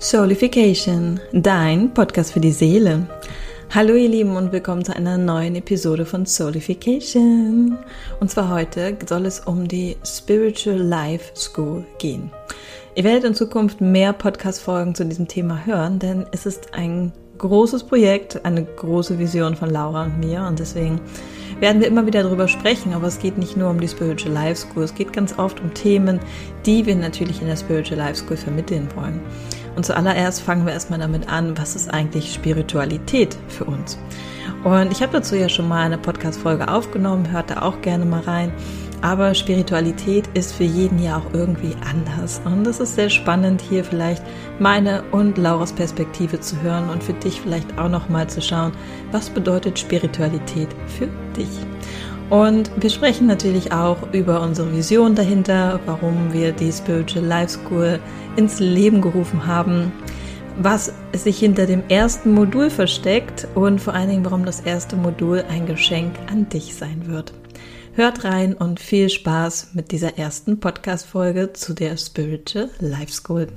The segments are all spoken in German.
Soulification, dein Podcast für die Seele. Hallo ihr Lieben und willkommen zu einer neuen Episode von Soulification. Und zwar heute soll es um die Spiritual Life School gehen. Ihr werdet in Zukunft mehr Podcast-Folgen zu diesem Thema hören, denn es ist ein großes Projekt, eine große Vision von Laura und mir und deswegen werden wir immer wieder darüber sprechen, aber es geht nicht nur um die Spiritual Life School, es geht ganz oft um Themen, die wir natürlich in der Spiritual Life School vermitteln wollen. Und zuallererst fangen wir erstmal damit an, was ist eigentlich Spiritualität für uns? Und ich habe dazu ja schon mal eine Podcast-Folge aufgenommen, hört da auch gerne mal rein. Aber Spiritualität ist für jeden ja auch irgendwie anders. Und es ist sehr spannend, hier vielleicht meine und Lauras Perspektive zu hören und für dich vielleicht auch nochmal zu schauen, was bedeutet Spiritualität für dich. Und wir sprechen natürlich auch über unsere Vision dahinter, warum wir die Spiritual Life School ins Leben gerufen haben, was sich hinter dem ersten Modul versteckt und vor allen Dingen, warum das erste Modul ein Geschenk an dich sein wird. Hört rein und viel Spaß mit dieser ersten Podcast-Folge zu der Spiritual Life School.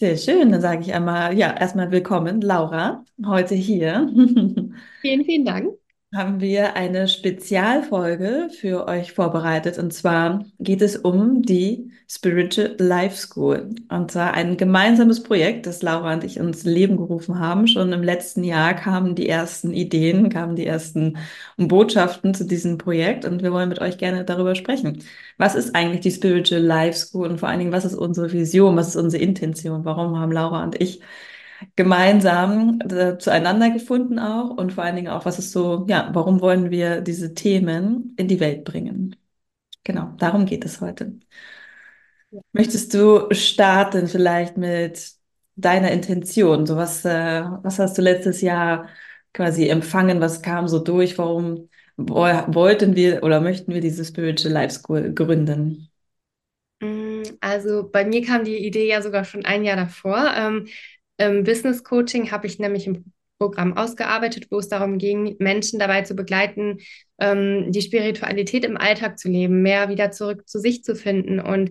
Sehr schön, dann sage ich einmal, ja, erstmal willkommen, Laura, heute hier. Vielen, vielen Dank haben wir eine Spezialfolge für euch vorbereitet. Und zwar geht es um die Spiritual Life School. Und zwar ein gemeinsames Projekt, das Laura und ich ins Leben gerufen haben. Schon im letzten Jahr kamen die ersten Ideen, kamen die ersten Botschaften zu diesem Projekt. Und wir wollen mit euch gerne darüber sprechen. Was ist eigentlich die Spiritual Life School? Und vor allen Dingen, was ist unsere Vision? Was ist unsere Intention? Warum haben Laura und ich gemeinsam äh, zueinander gefunden auch und vor allen Dingen auch, was ist so, ja, warum wollen wir diese Themen in die Welt bringen? Genau, darum geht es heute. Ja. Möchtest du starten vielleicht mit deiner Intention? So was, äh, was hast du letztes Jahr quasi empfangen? Was kam so durch? Warum wollten wir oder möchten wir diese Spiritual Life School gründen? Mm, also bei mir kam die Idee ja sogar schon ein Jahr davor. Ähm, im Business Coaching habe ich nämlich ein Programm ausgearbeitet, wo es darum ging, Menschen dabei zu begleiten, ähm, die Spiritualität im Alltag zu leben, mehr wieder zurück zu sich zu finden und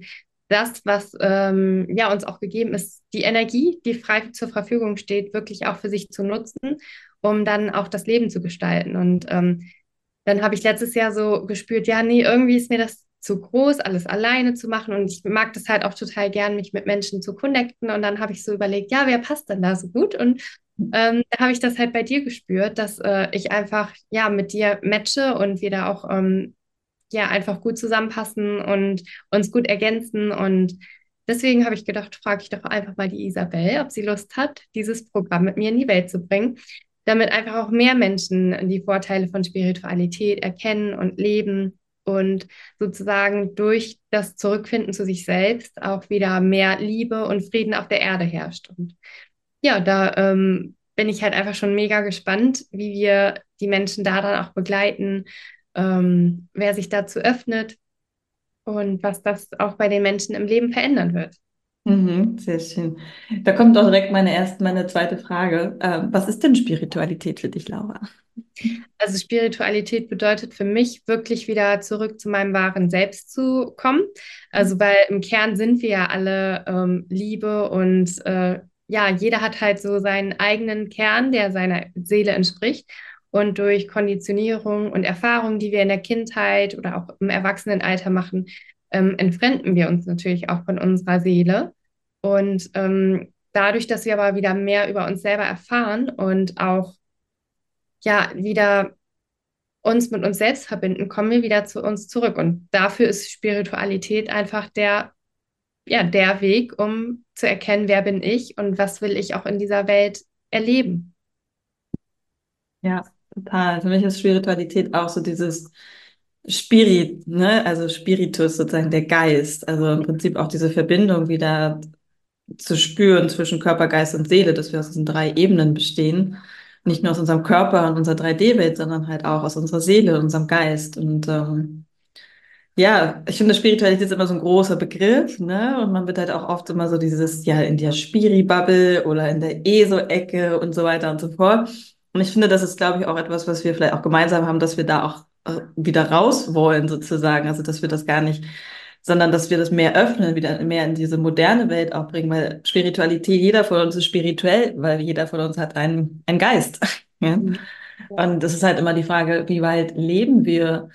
das, was ähm, ja uns auch gegeben ist, die Energie, die frei zur Verfügung steht, wirklich auch für sich zu nutzen, um dann auch das Leben zu gestalten. Und ähm, dann habe ich letztes Jahr so gespürt, ja, nee, irgendwie ist mir das zu groß, alles alleine zu machen. Und ich mag das halt auch total gern, mich mit Menschen zu connecten. Und dann habe ich so überlegt, ja, wer passt denn da so gut? Und ähm, da habe ich das halt bei dir gespürt, dass äh, ich einfach ja mit dir matche und wir da auch ähm, ja einfach gut zusammenpassen und uns gut ergänzen. Und deswegen habe ich gedacht, frage ich doch einfach mal die Isabel, ob sie Lust hat, dieses Programm mit mir in die Welt zu bringen, damit einfach auch mehr Menschen die Vorteile von Spiritualität erkennen und leben und sozusagen durch das Zurückfinden zu sich selbst auch wieder mehr Liebe und Frieden auf der Erde herrscht. Und ja, da ähm, bin ich halt einfach schon mega gespannt, wie wir die Menschen da dann auch begleiten, ähm, wer sich dazu öffnet und was das auch bei den Menschen im Leben verändern wird. Mhm, sehr schön. Da kommt auch direkt meine erste, meine zweite Frage. Ähm, was ist denn Spiritualität für dich, Laura? Also Spiritualität bedeutet für mich wirklich wieder zurück zu meinem wahren Selbst zu kommen. Also weil im Kern sind wir ja alle ähm, Liebe und äh, ja, jeder hat halt so seinen eigenen Kern, der seiner Seele entspricht. Und durch Konditionierung und Erfahrungen, die wir in der Kindheit oder auch im Erwachsenenalter machen, ähm, entfremden wir uns natürlich auch von unserer Seele. Und ähm, dadurch, dass wir aber wieder mehr über uns selber erfahren und auch ja wieder uns mit uns selbst verbinden, kommen wir wieder zu uns zurück. Und dafür ist Spiritualität einfach der, ja, der Weg, um zu erkennen, wer bin ich und was will ich auch in dieser Welt erleben. Ja, total. Für mich ist Spiritualität auch so dieses Spirit, ne? Also Spiritus, sozusagen der Geist. Also im Prinzip auch diese Verbindung wieder zu spüren zwischen Körper, Geist und Seele, dass wir aus diesen drei Ebenen bestehen. Nicht nur aus unserem Körper und unserer 3D-Welt, sondern halt auch aus unserer Seele, unserem Geist. Und ähm, ja, ich finde, Spiritualität ist immer so ein großer Begriff, ne? Und man wird halt auch oft immer so dieses, ja, in der Spiri-Bubble oder in der ESO-Ecke und so weiter und so fort. Und ich finde, das ist, glaube ich, auch etwas, was wir vielleicht auch gemeinsam haben, dass wir da auch äh, wieder raus wollen, sozusagen. Also, dass wir das gar nicht sondern dass wir das mehr öffnen, wieder mehr in diese moderne Welt auch bringen, weil Spiritualität, jeder von uns ist spirituell, weil jeder von uns hat einen, einen Geist. Ja? Mhm. Und das ist halt immer die Frage, wie weit leben wir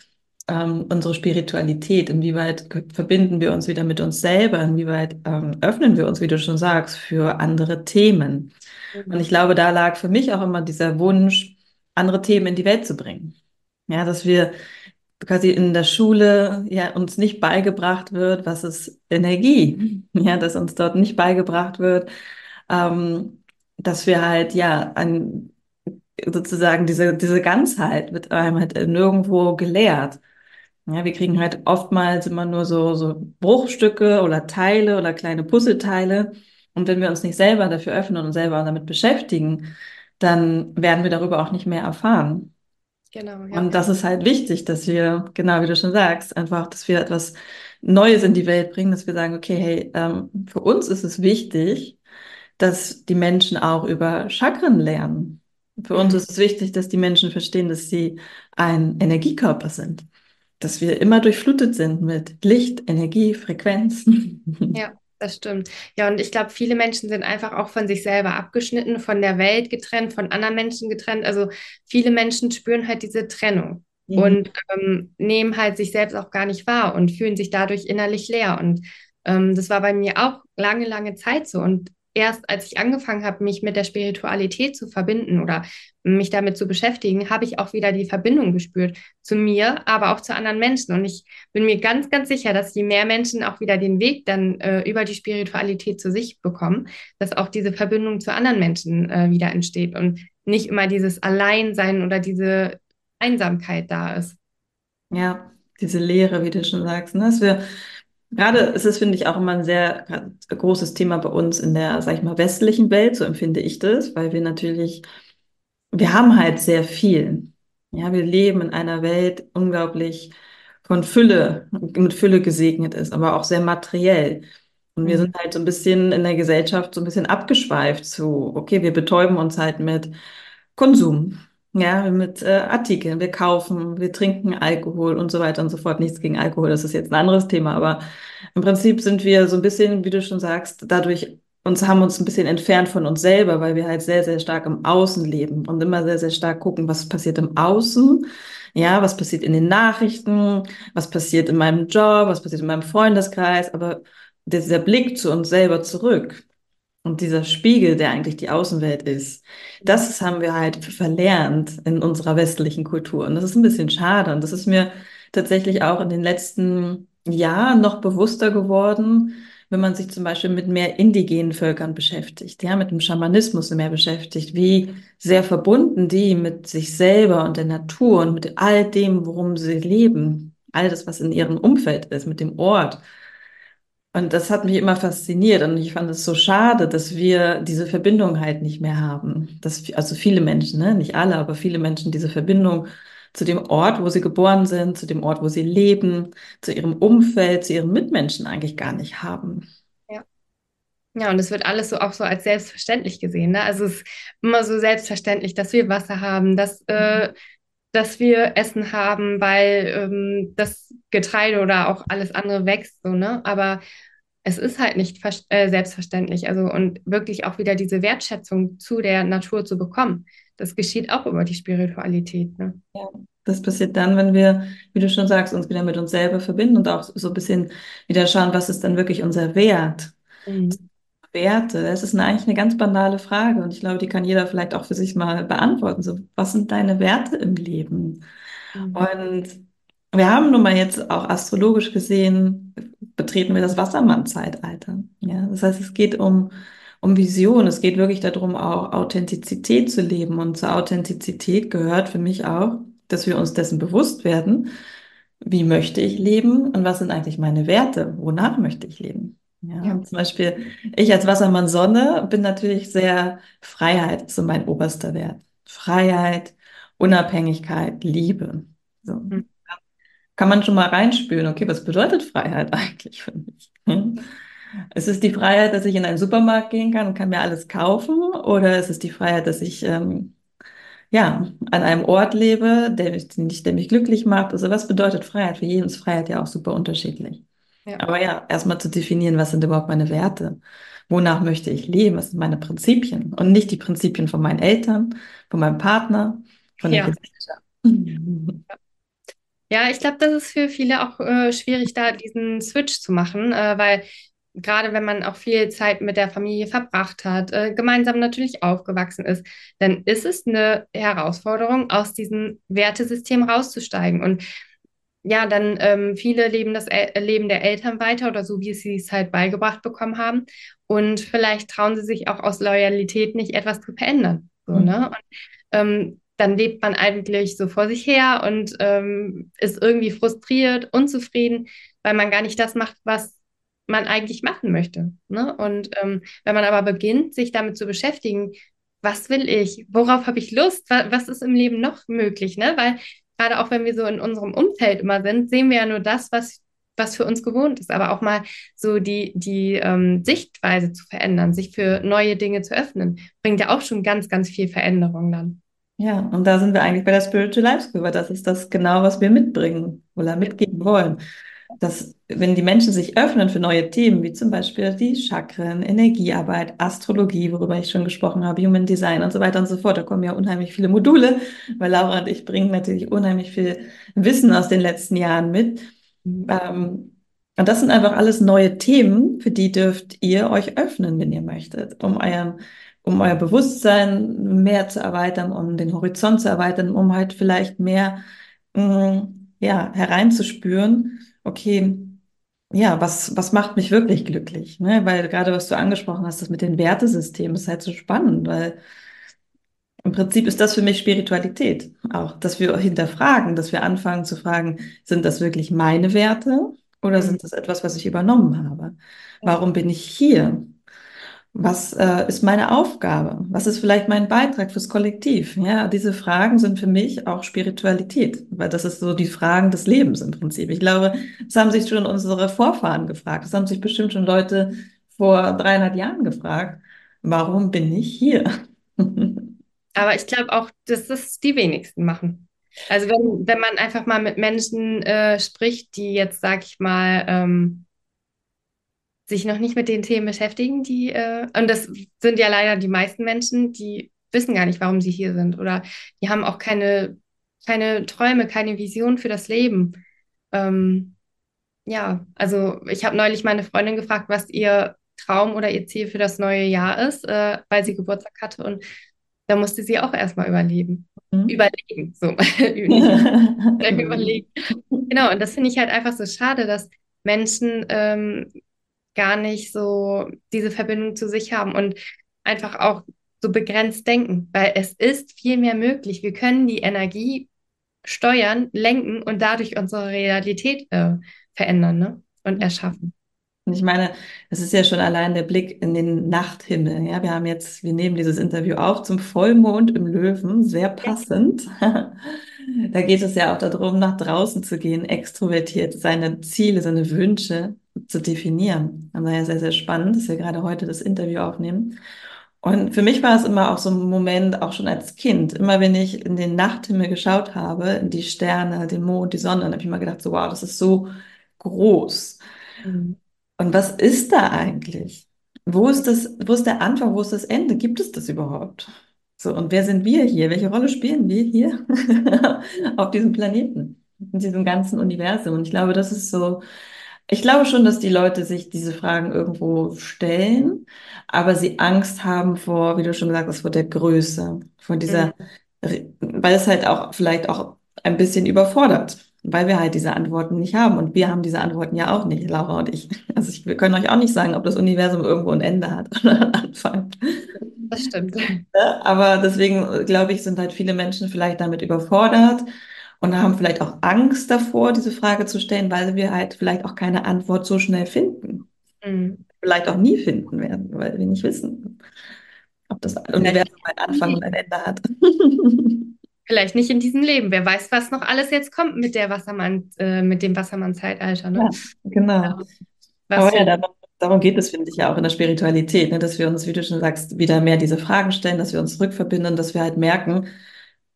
ähm, unsere Spiritualität, inwieweit verbinden wir uns wieder mit uns selber, inwieweit ähm, öffnen wir uns, wie du schon sagst, für andere Themen. Mhm. Und ich glaube, da lag für mich auch immer dieser Wunsch, andere Themen in die Welt zu bringen. Ja, dass wir quasi in der Schule ja uns nicht beigebracht wird, was ist Energie, ja, dass uns dort nicht beigebracht wird, ähm, dass wir halt ja an sozusagen diese diese Ganzheit wird einem halt nirgendwo gelehrt. Ja, wir kriegen halt oftmals immer nur so so Bruchstücke oder Teile oder kleine Puzzleteile und wenn wir uns nicht selber dafür öffnen und selber damit beschäftigen, dann werden wir darüber auch nicht mehr erfahren. Genau, ja. Und das ist halt wichtig, dass wir, genau wie du schon sagst, einfach, dass wir etwas Neues in die Welt bringen, dass wir sagen, okay, hey, ähm, für uns ist es wichtig, dass die Menschen auch über Chakren lernen. Für uns mhm. ist es wichtig, dass die Menschen verstehen, dass sie ein Energiekörper sind, dass wir immer durchflutet sind mit Licht, Energie, Frequenzen. Ja. Das stimmt. Ja, und ich glaube, viele Menschen sind einfach auch von sich selber abgeschnitten, von der Welt getrennt, von anderen Menschen getrennt. Also viele Menschen spüren halt diese Trennung mhm. und ähm, nehmen halt sich selbst auch gar nicht wahr und fühlen sich dadurch innerlich leer. Und ähm, das war bei mir auch lange, lange Zeit so. Und erst als ich angefangen habe, mich mit der Spiritualität zu verbinden oder mich damit zu beschäftigen, habe ich auch wieder die Verbindung gespürt zu mir, aber auch zu anderen Menschen. Und ich bin mir ganz, ganz sicher, dass je mehr Menschen auch wieder den Weg dann äh, über die Spiritualität zu sich bekommen, dass auch diese Verbindung zu anderen Menschen äh, wieder entsteht und nicht immer dieses Alleinsein oder diese Einsamkeit da ist. Ja, diese Leere, wie du schon sagst, ne? dass wir Gerade ist es, finde ich, auch immer ein sehr großes Thema bei uns in der, sag ich mal, westlichen Welt, so empfinde ich das, weil wir natürlich, wir haben halt sehr viel. Ja, wir leben in einer Welt unglaublich von Fülle, mit Fülle gesegnet ist, aber auch sehr materiell. Und wir mhm. sind halt so ein bisschen in der Gesellschaft so ein bisschen abgeschweift zu, okay, wir betäuben uns halt mit Konsum. Ja, mit äh, Artikeln, wir kaufen, wir trinken Alkohol und so weiter und so fort. Nichts gegen Alkohol, das ist jetzt ein anderes Thema, aber im Prinzip sind wir so ein bisschen, wie du schon sagst, dadurch uns haben uns ein bisschen entfernt von uns selber, weil wir halt sehr, sehr stark im Außen leben und immer sehr, sehr stark gucken, was passiert im Außen, ja, was passiert in den Nachrichten, was passiert in meinem Job, was passiert in meinem Freundeskreis, aber dieser Blick zu uns selber zurück, und dieser Spiegel, der eigentlich die Außenwelt ist, das haben wir halt verlernt in unserer westlichen Kultur. Und das ist ein bisschen schade. Und das ist mir tatsächlich auch in den letzten Jahren noch bewusster geworden, wenn man sich zum Beispiel mit mehr indigenen Völkern beschäftigt, ja, mit dem Schamanismus mehr beschäftigt, wie sehr verbunden die mit sich selber und der Natur und mit all dem, worum sie leben, all das, was in ihrem Umfeld ist, mit dem Ort und das hat mich immer fasziniert und ich fand es so schade, dass wir diese Verbindung halt nicht mehr haben. Dass, also viele Menschen, ne? nicht alle, aber viele Menschen diese Verbindung zu dem Ort, wo sie geboren sind, zu dem Ort, wo sie leben, zu ihrem Umfeld, zu ihren Mitmenschen eigentlich gar nicht haben. Ja. Ja, und es wird alles so auch so als selbstverständlich gesehen. Ne? Also es ist immer so selbstverständlich, dass wir Wasser haben, dass äh, mhm dass wir Essen haben, weil ähm, das Getreide oder auch alles andere wächst, so, ne? Aber es ist halt nicht äh, selbstverständlich. Also und wirklich auch wieder diese Wertschätzung zu der Natur zu bekommen. Das geschieht auch über die Spiritualität. Ne? Ja, das passiert dann, wenn wir, wie du schon sagst, uns wieder mit uns selber verbinden und auch so ein bisschen wieder schauen, was ist dann wirklich unser Wert. Mhm. Werte? Das ist eine, eigentlich eine ganz banale Frage und ich glaube, die kann jeder vielleicht auch für sich mal beantworten. So, was sind deine Werte im Leben? Mhm. Und wir haben nun mal jetzt auch astrologisch gesehen, betreten wir das Wassermann-Zeitalter. Ja, das heißt, es geht um, um Vision. Es geht wirklich darum, auch Authentizität zu leben. Und zur Authentizität gehört für mich auch, dass wir uns dessen bewusst werden, wie möchte ich leben und was sind eigentlich meine Werte? Wonach möchte ich leben? Ja, ja. zum Beispiel, ich als Wassermann Sonne bin natürlich sehr Freiheit, so mein oberster Wert. Freiheit, Unabhängigkeit, Liebe. So. Mhm. Kann man schon mal reinspüren, okay, was bedeutet Freiheit eigentlich für mich? Hm? Ist es die Freiheit, dass ich in einen Supermarkt gehen kann und kann mir alles kaufen? Oder ist es die Freiheit, dass ich ähm, ja, an einem Ort lebe, der mich, der mich glücklich macht? Also was bedeutet Freiheit? Für jeden ist Freiheit ja auch super unterschiedlich. Ja. Aber ja, erstmal zu definieren, was sind überhaupt meine Werte? Wonach möchte ich leben? Was sind meine Prinzipien? Und nicht die Prinzipien von meinen Eltern, von meinem Partner, von ja. der Gesellschaft. Ja, ich glaube, das ist für viele auch äh, schwierig, da diesen Switch zu machen, äh, weil gerade wenn man auch viel Zeit mit der Familie verbracht hat, äh, gemeinsam natürlich aufgewachsen ist, dann ist es eine Herausforderung, aus diesem Wertesystem rauszusteigen. Und ja, dann ähm, viele leben das El Leben der Eltern weiter oder so, wie sie es halt beigebracht bekommen haben. Und vielleicht trauen sie sich auch aus Loyalität nicht, etwas zu verändern. So, mhm. ne? Und, ähm, dann lebt man eigentlich so vor sich her und ähm, ist irgendwie frustriert, unzufrieden, weil man gar nicht das macht, was man eigentlich machen möchte. Ne? Und ähm, wenn man aber beginnt, sich damit zu beschäftigen, was will ich, worauf habe ich Lust, was, was ist im Leben noch möglich, ne? Weil gerade auch wenn wir so in unserem Umfeld immer sind, sehen wir ja nur das, was, was für uns gewohnt ist, aber auch mal so die, die ähm, Sichtweise zu verändern, sich für neue Dinge zu öffnen, bringt ja auch schon ganz, ganz viel Veränderung dann. Ja, und da sind wir eigentlich bei der Spiritual Life School, weil das ist das genau, was wir mitbringen oder mitgeben wollen dass wenn die Menschen sich öffnen für neue Themen, wie zum Beispiel die Chakren, Energiearbeit, Astrologie, worüber ich schon gesprochen habe, Human Design und so weiter und so fort, da kommen ja unheimlich viele Module, weil Laura und ich bringen natürlich unheimlich viel Wissen aus den letzten Jahren mit. Mhm. Ähm, und das sind einfach alles neue Themen, für die dürft ihr euch öffnen, wenn ihr möchtet, um euren um euer Bewusstsein mehr zu erweitern, um den Horizont zu erweitern, um halt vielleicht mehr mh, mm, ja, hereinzuspüren okay, ja, was, was macht mich wirklich glücklich? Ne? Weil gerade was du angesprochen hast, das mit den Wertesystemen ist halt so spannend, weil im Prinzip ist das für mich Spiritualität auch, dass wir hinterfragen, dass wir anfangen zu fragen, sind das wirklich meine Werte oder mhm. sind das etwas, was ich übernommen habe? Warum bin ich hier? Was äh, ist meine Aufgabe? Was ist vielleicht mein Beitrag fürs Kollektiv? Ja, diese Fragen sind für mich auch Spiritualität, weil das ist so die Fragen des Lebens im Prinzip. Ich glaube, das haben sich schon unsere Vorfahren gefragt. Das haben sich bestimmt schon Leute vor 300 Jahren gefragt. Warum bin ich hier? Aber ich glaube auch, dass das die wenigsten machen. Also wenn, wenn man einfach mal mit Menschen äh, spricht, die jetzt, sag ich mal, ähm, sich noch nicht mit den Themen beschäftigen, die, äh, und das sind ja leider die meisten Menschen, die wissen gar nicht, warum sie hier sind oder die haben auch keine, keine Träume, keine Vision für das Leben. Ähm, ja, also ich habe neulich meine Freundin gefragt, was ihr Traum oder ihr Ziel für das neue Jahr ist, äh, weil sie Geburtstag hatte und da musste sie auch erstmal überleben. Mhm. Überlegen, so. überlegen. Genau, und das finde ich halt einfach so schade, dass Menschen ähm, gar nicht so diese Verbindung zu sich haben und einfach auch so begrenzt denken, weil es ist viel mehr möglich. Wir können die Energie steuern, lenken und dadurch unsere Realität äh, verändern ne? und erschaffen. Und ich meine, es ist ja schon allein der Blick in den Nachthimmel. Ja, wir haben jetzt, wir nehmen dieses Interview auf zum Vollmond im Löwen, sehr passend. Ja. da geht es ja auch darum, nach draußen zu gehen, extrovertiert, seine Ziele, seine Wünsche zu definieren. Und daher sehr, sehr spannend, dass wir gerade heute das Interview aufnehmen. Und für mich war es immer auch so ein Moment, auch schon als Kind, immer wenn ich in den Nachthimmel geschaut habe, in die Sterne, den Mond, die Sonne, dann habe ich immer gedacht, so wow, das ist so groß. Mhm. Und was ist da eigentlich? Wo ist das, wo ist der Anfang, wo ist das Ende? Gibt es das überhaupt? So, und wer sind wir hier? Welche Rolle spielen wir hier auf diesem Planeten, in diesem ganzen Universum? Und ich glaube, das ist so ich glaube schon, dass die Leute sich diese Fragen irgendwo stellen, aber sie Angst haben vor, wie du schon gesagt hast, vor der Größe, vor dieser, mhm. weil es halt auch vielleicht auch ein bisschen überfordert, weil wir halt diese Antworten nicht haben und wir haben diese Antworten ja auch nicht, Laura und ich. Also ich, wir können euch auch nicht sagen, ob das Universum irgendwo ein Ende hat oder einen Anfang. Das stimmt. aber deswegen glaube ich, sind halt viele Menschen vielleicht damit überfordert und haben vielleicht auch Angst davor, diese Frage zu stellen, weil wir halt vielleicht auch keine Antwort so schnell finden. Mhm. Vielleicht auch nie finden werden, weil wir nicht wissen, ob das Universum einen Anfang und ein Ende hat. Vielleicht nicht in diesem Leben. Wer weiß, was noch alles jetzt kommt mit der Wassermann, äh, mit dem Wassermann-Zeitalter. Ne? Ja, genau. Ja. Aber ja, darum, darum, geht es, finde ich, ja auch in der Spiritualität, ne? dass wir uns, wie du schon sagst, wieder mehr diese Fragen stellen, dass wir uns rückverbinden, dass wir halt merken,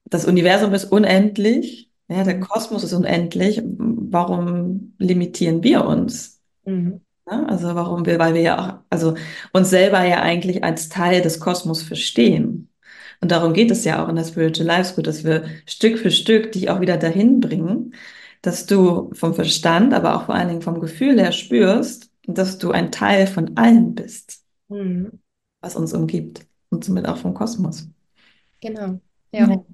das Universum ist unendlich ja, der Kosmos ist unendlich. Warum limitieren wir uns? Mhm. Ne? Also warum wir, weil wir ja auch, also uns selber ja eigentlich als Teil des Kosmos verstehen. Und darum geht es ja auch in der Spiritual Life School, dass wir Stück für Stück dich auch wieder dahin bringen, dass du vom Verstand, aber auch vor allen Dingen vom Gefühl her spürst, dass du ein Teil von allem bist, Mhm. was uns umgibt und somit auch vom Kosmos. Genau. Ja. Ja.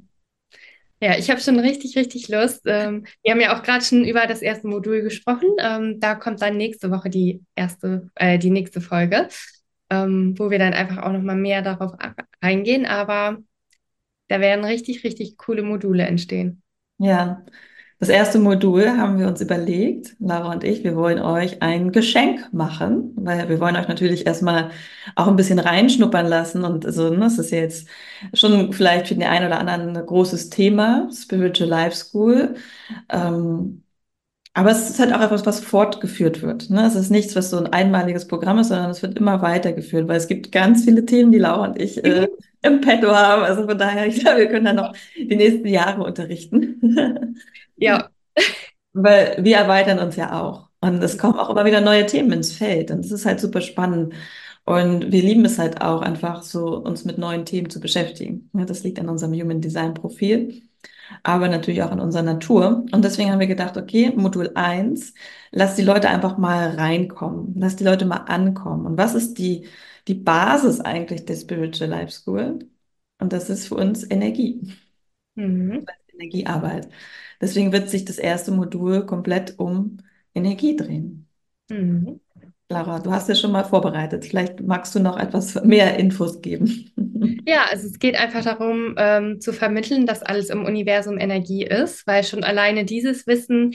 Ja, ich habe schon richtig, richtig Lust. Ähm, wir haben ja auch gerade schon über das erste Modul gesprochen. Ähm, da kommt dann nächste Woche die erste, äh, die nächste Folge, ähm, wo wir dann einfach auch noch mal mehr darauf eingehen. Aber da werden richtig, richtig coole Module entstehen. Ja, das erste Modul haben wir uns überlegt, Lara und ich, wir wollen euch ein Geschenk machen, weil wir wollen euch natürlich erstmal auch ein bisschen reinschnuppern lassen und so, ne, das ist jetzt schon vielleicht für den einen oder anderen ein großes Thema, Spiritual Life School. Ähm, aber es ist halt auch etwas, was fortgeführt wird. Ne? Es ist nichts, was so ein einmaliges Programm ist, sondern es wird immer weitergeführt, weil es gibt ganz viele Themen, die Laura und ich äh, im Petto haben. Also von daher, ich glaube, wir können dann noch die nächsten Jahre unterrichten. Ja, Weil wir erweitern uns ja auch. Und es kommen auch immer wieder neue Themen ins Feld. Und es ist halt super spannend. Und wir lieben es halt auch einfach so, uns mit neuen Themen zu beschäftigen. Ja, das liegt an unserem Human Design Profil, aber natürlich auch an unserer Natur. Und deswegen haben wir gedacht, okay, Modul eins, lass die Leute einfach mal reinkommen. Lass die Leute mal ankommen. Und was ist die, die Basis eigentlich der Spiritual Life School? Und das ist für uns Energie. mhm. Energiearbeit. Deswegen wird sich das erste Modul komplett um Energie drehen. Mhm. Lara, du hast ja schon mal vorbereitet. Vielleicht magst du noch etwas mehr Infos geben. Ja, also es geht einfach darum, ähm, zu vermitteln, dass alles im Universum Energie ist, weil schon alleine dieses Wissen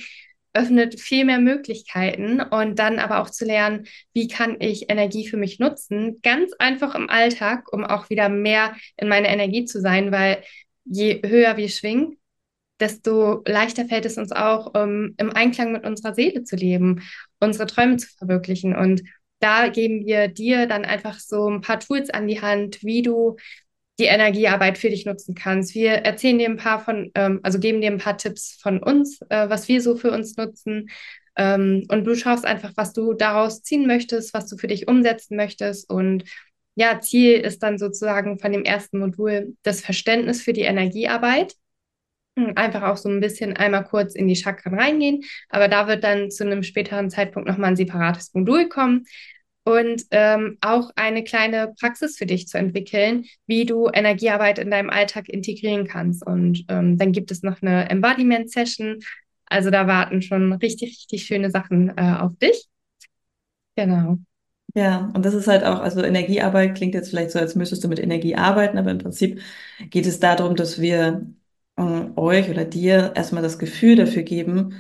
öffnet viel mehr Möglichkeiten und dann aber auch zu lernen, wie kann ich Energie für mich nutzen, ganz einfach im Alltag, um auch wieder mehr in meiner Energie zu sein, weil je höher wir schwingen, desto leichter fällt es uns auch, ähm, im Einklang mit unserer Seele zu leben, unsere Träume zu verwirklichen. Und da geben wir dir dann einfach so ein paar Tools an die Hand, wie du die Energiearbeit für dich nutzen kannst. Wir erzählen dir ein paar von, ähm, also geben dir ein paar Tipps von uns, äh, was wir so für uns nutzen. Ähm, und du schaust einfach, was du daraus ziehen möchtest, was du für dich umsetzen möchtest. Und ja, Ziel ist dann sozusagen von dem ersten Modul das Verständnis für die Energiearbeit. Hm, Einfach auch so ein bisschen einmal kurz in die Chakren reingehen, aber da wird dann zu einem späteren Zeitpunkt nochmal ein separates Modul kommen und ähm, auch eine kleine Praxis für dich zu entwickeln, wie du Energiearbeit in deinem Alltag integrieren kannst. Und ähm, dann gibt es noch eine Embodiment-Session. Also da warten schon richtig, richtig schöne Sachen äh, auf dich. Genau. Ja, und das ist halt auch, also Energiearbeit klingt jetzt vielleicht so, als müsstest du mit Energie arbeiten, aber im Prinzip geht es darum, dass wir ähm, euch oder dir erstmal das Gefühl dafür geben,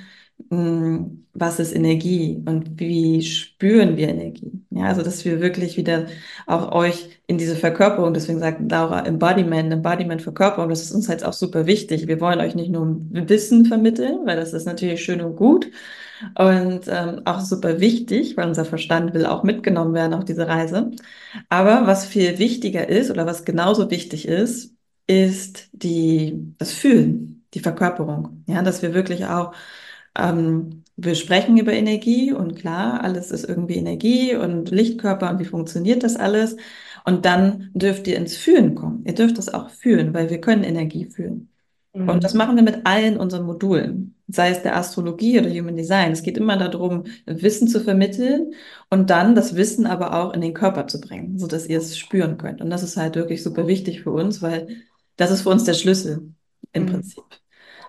was ist Energie und wie spüren wir Energie. Ja, also dass wir wirklich wieder auch euch in diese Verkörperung, deswegen sagt Laura Embodiment, Embodiment, Verkörperung, das ist uns halt auch super wichtig. Wir wollen euch nicht nur Wissen vermitteln, weil das ist natürlich schön und gut und ähm, auch super wichtig, weil unser Verstand will auch mitgenommen werden auf diese Reise. Aber was viel wichtiger ist oder was genauso wichtig ist, ist die, das Fühlen, die Verkörperung. Ja, dass wir wirklich auch, ähm, wir sprechen über Energie und klar, alles ist irgendwie Energie und Lichtkörper und wie funktioniert das alles. Und dann dürft ihr ins Fühlen kommen. Ihr dürft das auch fühlen, weil wir können Energie fühlen. Und das Mhm. machen wir mit allen unseren Modulen, sei es der Astrologie oder Human Design. Es geht immer darum, Wissen zu vermitteln und dann das Wissen aber auch in den Körper zu bringen, sodass ihr es spüren könnt. Und das ist halt wirklich super wichtig für uns, weil das ist für uns der Schlüssel im Mhm. Prinzip.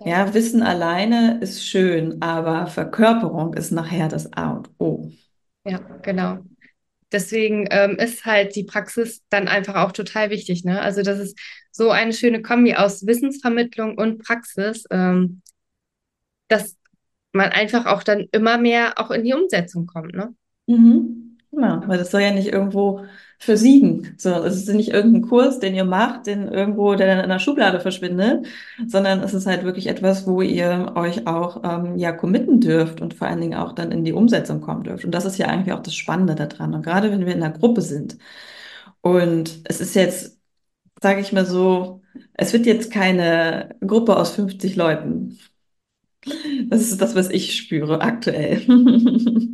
Ja. Ja, Wissen alleine ist schön, aber Verkörperung ist nachher das A und O. Ja, genau. Deswegen ähm, ist halt die Praxis dann einfach auch total wichtig, ne? Also das ist so eine schöne Kombi aus Wissensvermittlung und Praxis, ähm, dass man einfach auch dann immer mehr auch in die Umsetzung kommt, ne? Mhm. Genau, weil das soll ja nicht irgendwo versiegen. So, es ist nicht irgendein Kurs, den ihr macht, den irgendwo, der dann in der Schublade verschwindet, sondern es ist halt wirklich etwas, wo ihr euch auch ähm, ja committen dürft und vor allen Dingen auch dann in die Umsetzung kommen dürft. Und das ist ja eigentlich auch das Spannende daran. Und gerade wenn wir in einer Gruppe sind und es ist jetzt, sage ich mal so, es wird jetzt keine Gruppe aus 50 Leuten. Das ist das, was ich spüre aktuell.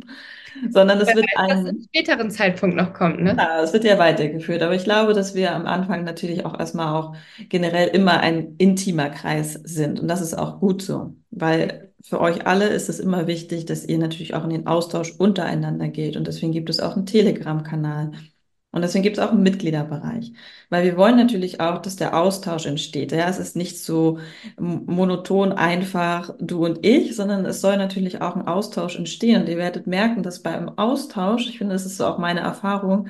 sondern es wird weiß, ein, späteren Zeitpunkt noch kommt, ne? ja, es wird ja weitergeführt. Aber ich glaube, dass wir am Anfang natürlich auch erstmal auch generell immer ein intimer Kreis sind. Und das ist auch gut so, weil für euch alle ist es immer wichtig, dass ihr natürlich auch in den Austausch untereinander geht. Und deswegen gibt es auch einen Telegram-Kanal. Und deswegen gibt es auch einen Mitgliederbereich, weil wir wollen natürlich auch, dass der Austausch entsteht. Ja, es ist nicht so monoton einfach du und ich, sondern es soll natürlich auch ein Austausch entstehen. Und ihr werdet merken, dass beim Austausch, ich finde, das ist so auch meine Erfahrung,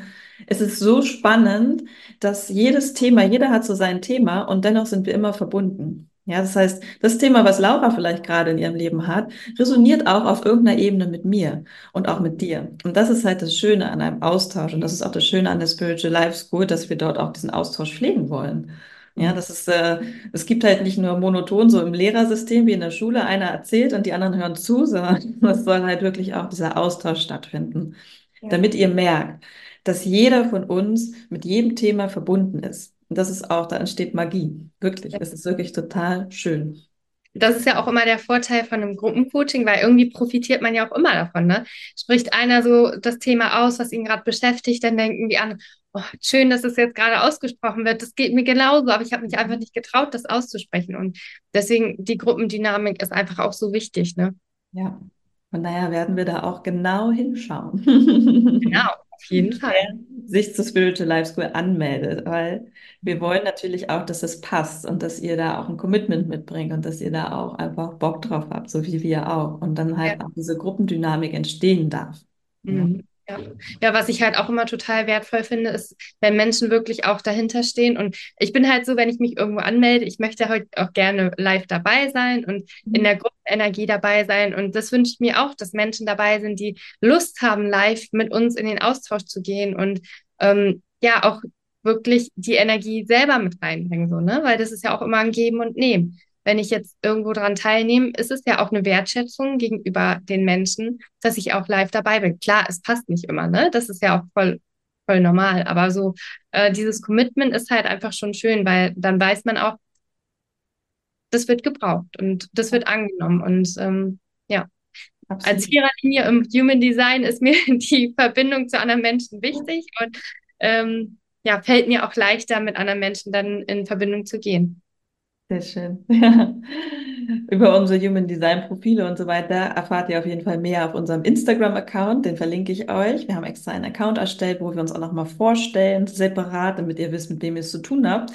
es ist so spannend, dass jedes Thema, jeder hat so sein Thema und dennoch sind wir immer verbunden. Ja, das heißt, das Thema, was Laura vielleicht gerade in ihrem Leben hat, resoniert auch auf irgendeiner Ebene mit mir und auch mit dir. Und das ist halt das Schöne an einem Austausch und das ist auch das Schöne an der Spiritual Life School, dass wir dort auch diesen Austausch pflegen wollen. Ja, das ist, äh, es gibt halt nicht nur monoton so im Lehrersystem wie in der Schule, einer erzählt und die anderen hören zu, sondern es soll halt wirklich auch dieser Austausch stattfinden, Ja. damit ihr merkt, dass jeder von uns mit jedem Thema verbunden ist. Und das ist auch, da entsteht Magie. Wirklich. Es ist wirklich total schön. Das ist ja auch immer der Vorteil von einem Gruppencoaching, weil irgendwie profitiert man ja auch immer davon, ne? Spricht einer so das Thema aus, was ihn gerade beschäftigt, dann denken die anderen, oh, schön, dass es jetzt gerade ausgesprochen wird. Das geht mir genauso, aber ich habe mich einfach nicht getraut, das auszusprechen. Und deswegen die Gruppendynamik ist einfach auch so wichtig, ne? Ja. Von daher werden wir da auch genau hinschauen. Genau, auf jeden Fall. Wer sich zur Spiritual Life School anmeldet, weil wir wollen natürlich auch, dass es passt und dass ihr da auch ein Commitment mitbringt und dass ihr da auch einfach Bock drauf habt, so wie wir auch. Und dann halt Ja. auch diese Gruppendynamik entstehen darf. Mhm. Ja. ja, was ich halt auch immer total wertvoll finde, ist, wenn Menschen wirklich auch dahinter stehen. Und ich bin halt so, wenn ich mich irgendwo anmelde, ich möchte heute auch gerne live dabei sein und in der Gruppenenergie dabei sein. Und das wünsche ich mir auch, dass Menschen dabei sind, die Lust haben, live mit uns in den Austausch zu gehen und ähm, ja, auch wirklich die Energie selber mit reinbringen, so, ne? Weil das ist ja auch immer ein Geben und Nehmen wenn ich jetzt irgendwo dran teilnehme, ist es ja auch eine Wertschätzung gegenüber den Menschen, dass ich auch live dabei bin. Klar, es passt nicht immer, ne? Das ist ja auch voll, voll normal. Aber so äh, dieses Commitment ist halt einfach schon schön, weil dann weiß man auch, das wird gebraucht und das wird angenommen. Und ähm, ja, als Absolut. Viererlinie im Human Design ist mir die Verbindung zu anderen Menschen wichtig und ähm, ja, fällt mir auch leichter, mit anderen Menschen dann in Verbindung zu gehen. Sehr schön. Ja. Über unsere Human Design Profile und so weiter erfahrt ihr auf jeden Fall mehr auf unserem Instagram-Account. Den verlinke ich euch. Wir haben extra einen Account erstellt, wo wir uns auch nochmal vorstellen, separat, damit ihr wisst, mit wem ihr es zu tun habt.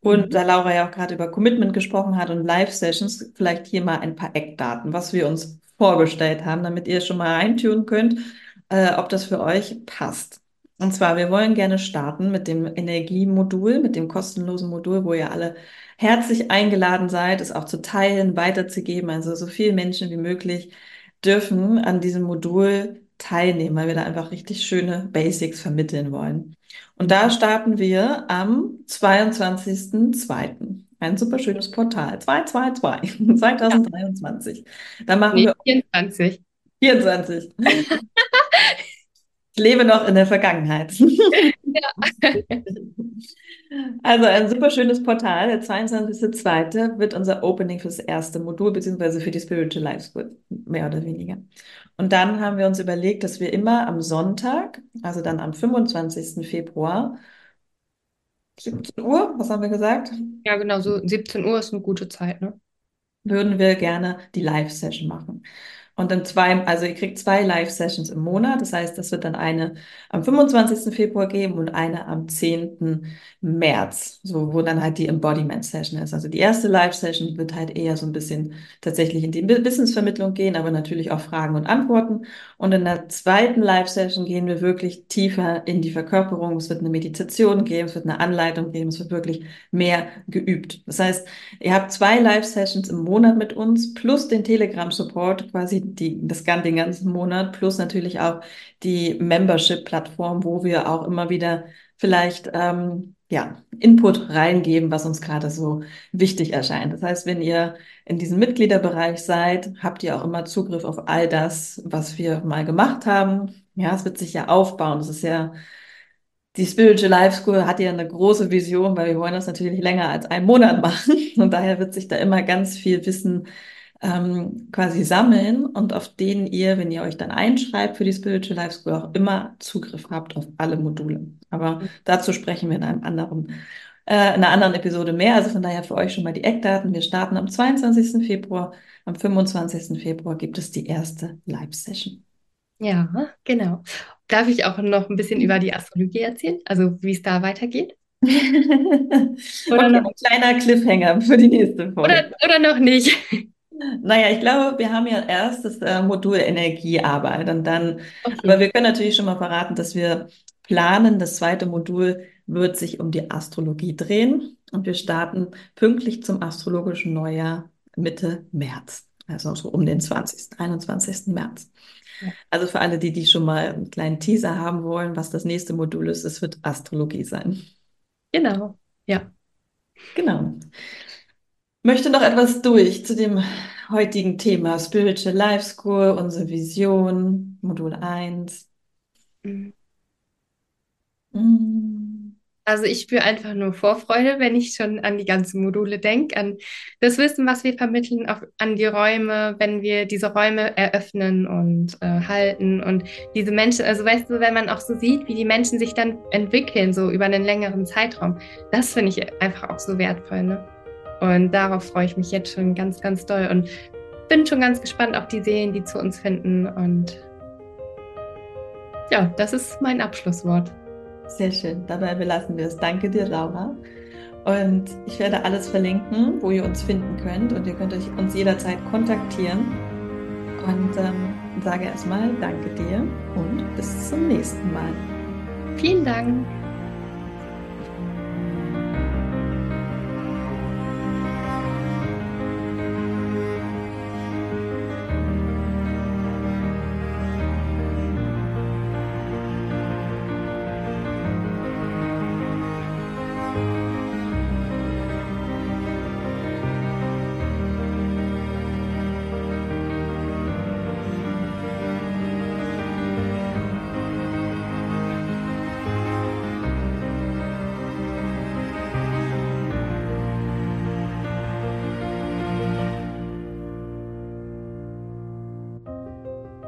Und da Laura ja auch gerade über Commitment gesprochen hat und Live-Sessions, vielleicht hier mal ein paar Eckdaten, was wir uns vorgestellt haben, damit ihr schon mal reintun könnt, äh, ob das für euch passt. Und zwar, wir wollen gerne starten mit dem Energiemodul, mit dem kostenlosen Modul, wo ihr alle herzlich eingeladen seid, es auch zu teilen, weiterzugeben. Also so viele Menschen wie möglich dürfen an diesem Modul teilnehmen, weil wir da einfach richtig schöne Basics vermitteln wollen. Und da starten wir am 22.02. Ein super schönes Portal. 222, 2023. Da machen wir 24. 24. Ich lebe noch in der Vergangenheit. Also ein super schönes Portal. Der 22.02. wird unser Opening für das erste Modul, beziehungsweise für die Spiritual Life School, mehr oder weniger. Und dann haben wir uns überlegt, dass wir immer am Sonntag, also dann am 25. Februar, 17 Uhr, was haben wir gesagt? Ja, genau, so 17 Uhr ist eine gute Zeit, ne? Würden wir gerne die Live-Session machen. Und dann zwei, also ihr kriegt zwei Live-Sessions im Monat. Das heißt, das wird dann eine am 25. Februar geben und eine am 10. März, so wo dann halt die Embodiment-Session ist. Also die erste Live-Session wird halt eher so ein bisschen tatsächlich in die Business-Vermittlung gehen, aber natürlich auch Fragen und Antworten. Und in der zweiten Live-Session gehen wir wirklich tiefer in die Verkörperung. Es wird eine Meditation geben, es wird eine Anleitung geben, es wird wirklich mehr geübt. Das heißt, ihr habt zwei Live-Sessions im Monat mit uns plus den Telegram-Support, quasi die, das, den ganzen Monat, plus natürlich auch die Membership-Plattform, wo wir auch immer wieder vielleicht ähm, ja, Input reingeben, was uns gerade so wichtig erscheint. Das heißt, wenn ihr in diesem Mitgliederbereich seid, habt ihr auch immer Zugriff auf all das, was wir mal gemacht haben. Ja, es wird sich ja aufbauen. Es ist ja die Spiritual Life School hat ja eine große Vision, weil wir wollen das natürlich länger als einen Monat machen. Und daher wird sich da immer ganz viel Wissen ähm, quasi sammeln und auf denen ihr, wenn ihr euch dann einschreibt für die Spiritual Life School, auch immer Zugriff habt auf alle Module. Aber dazu sprechen wir in einem anderen, äh, in einer anderen Episode mehr. Also von daher für euch schon mal die Eckdaten. Wir starten am 22. Februar. Am 25. Februar gibt es die erste Live-Session. Ja, genau. Darf ich auch noch ein bisschen über die Astrologie erzählen? Also wie es da weitergeht? oder okay, noch ein kleiner Cliffhanger für die nächste Folge. Oder, oder noch nicht. Naja, ich glaube, wir haben ja erst das äh, Modul Energiearbeit und dann, okay. aber wir können natürlich schon mal verraten, dass wir planen, das zweite Modul wird sich um die Astrologie drehen und wir starten pünktlich zum astrologischen Neujahr Mitte März, also so um den 20., 21. März. Also für alle, die, die schon mal einen kleinen Teaser haben wollen, was das nächste Modul ist, es wird Astrologie sein. Genau, ja. Genau. Möchte noch etwas durch zu dem heutigen Thema Spiritual Life School, unsere Vision, Modul 1. Mhm. Also ich spüre einfach nur Vorfreude, wenn ich schon an die ganzen Module denke, an das Wissen, was wir vermitteln, auch an die Räume, wenn wir diese Räume eröffnen und äh, halten und diese Menschen, also weißt du, wenn man auch so sieht, wie die Menschen sich dann entwickeln, so über einen längeren Zeitraum, das finde ich einfach auch so wertvoll. Ne? Und darauf freue ich mich jetzt schon ganz, ganz doll und bin schon ganz gespannt auf die Seelen, die zu uns finden. Und ja, das ist mein Abschlusswort. Sehr schön. Dabei belassen wir es. Danke dir, Laura. Und ich werde alles verlinken, wo ihr uns finden könnt. Und ihr könnt euch uns jederzeit kontaktieren. Und ähm, sage erstmal Danke dir und bis zum nächsten Mal. Vielen Dank.